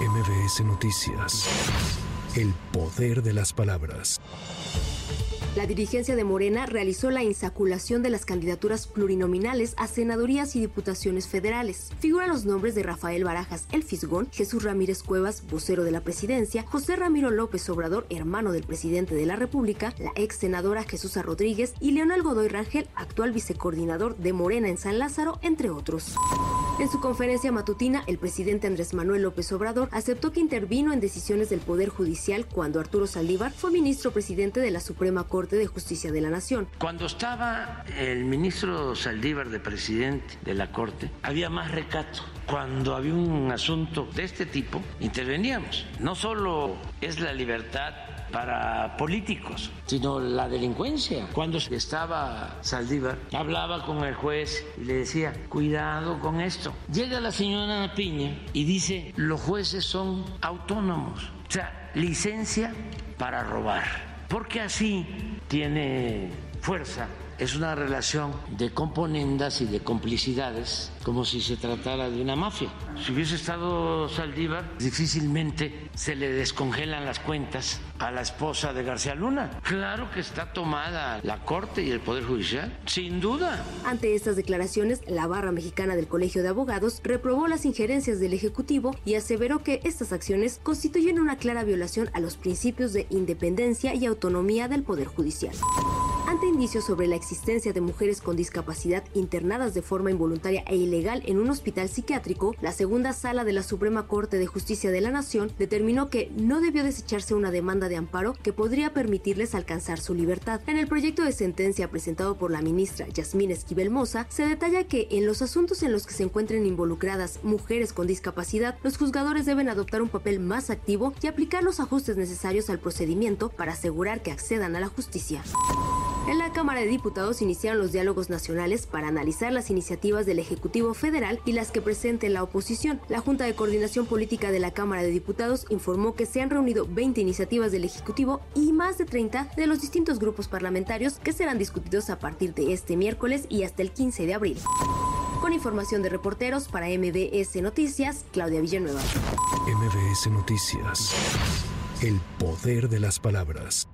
MBS Noticias. El poder de las palabras. La dirigencia de Morena realizó la insaculación de las candidaturas plurinominales a senadurías y diputaciones federales. Figuran los nombres de Rafael Barajas, el Fisgón, Jesús Ramírez Cuevas, vocero de la presidencia, José Ramiro López Obrador, hermano del presidente de la República, la ex senadora Jesús Rodríguez y Leonel Godoy Rangel, actual vicecoordinador de Morena en San Lázaro, entre otros. En su conferencia matutina, el presidente Andrés Manuel López Obrador aceptó que intervino en decisiones del Poder Judicial cuando Arturo Saldívar fue ministro presidente de la Suprema Corte de Justicia de la Nación. Cuando estaba el ministro Saldívar de presidente de la Corte, había más recato. Cuando había un asunto de este tipo, interveníamos. No solo es la libertad para políticos, sino la delincuencia. Cuando estaba Saldívar, hablaba con el juez y le decía, cuidado con esto. Llega la señora Piña y dice, los jueces son autónomos, o sea, licencia para robar, porque así tiene fuerza es una relación de componendas y de complicidades, como si se tratara de una mafia. Si hubiese estado Saldívar, difícilmente se le descongelan las cuentas a la esposa de García Luna. Claro que está tomada la Corte y el Poder Judicial, sin duda. Ante estas declaraciones, la barra mexicana del Colegio de Abogados reprobó las injerencias del Ejecutivo y aseveró que estas acciones constituyen una clara violación a los principios de independencia y autonomía del Poder Judicial. Ante indicios sobre la existencia de mujeres con discapacidad internadas de forma involuntaria e ilegal en un hospital psiquiátrico, la segunda sala de la Suprema Corte de Justicia de la Nación determinó que no debió desecharse una demanda de amparo que podría permitirles alcanzar su libertad. En el proyecto de sentencia presentado por la ministra Yasmín Esquivel Moza, se detalla que en los asuntos en los que se encuentren involucradas mujeres con discapacidad, los juzgadores deben adoptar un papel más activo y aplicar los ajustes necesarios al procedimiento para asegurar que accedan a la justicia. En la Cámara de Diputados iniciaron los diálogos nacionales para analizar las iniciativas del Ejecutivo Federal y las que presente la oposición. La Junta de Coordinación Política de la Cámara de Diputados informó que se han reunido 20 iniciativas del Ejecutivo y más de 30 de los distintos grupos parlamentarios que serán discutidos a partir de este miércoles y hasta el 15 de abril. Con información de reporteros para MBS Noticias, Claudia Villanueva. MBS Noticias. El poder de las palabras.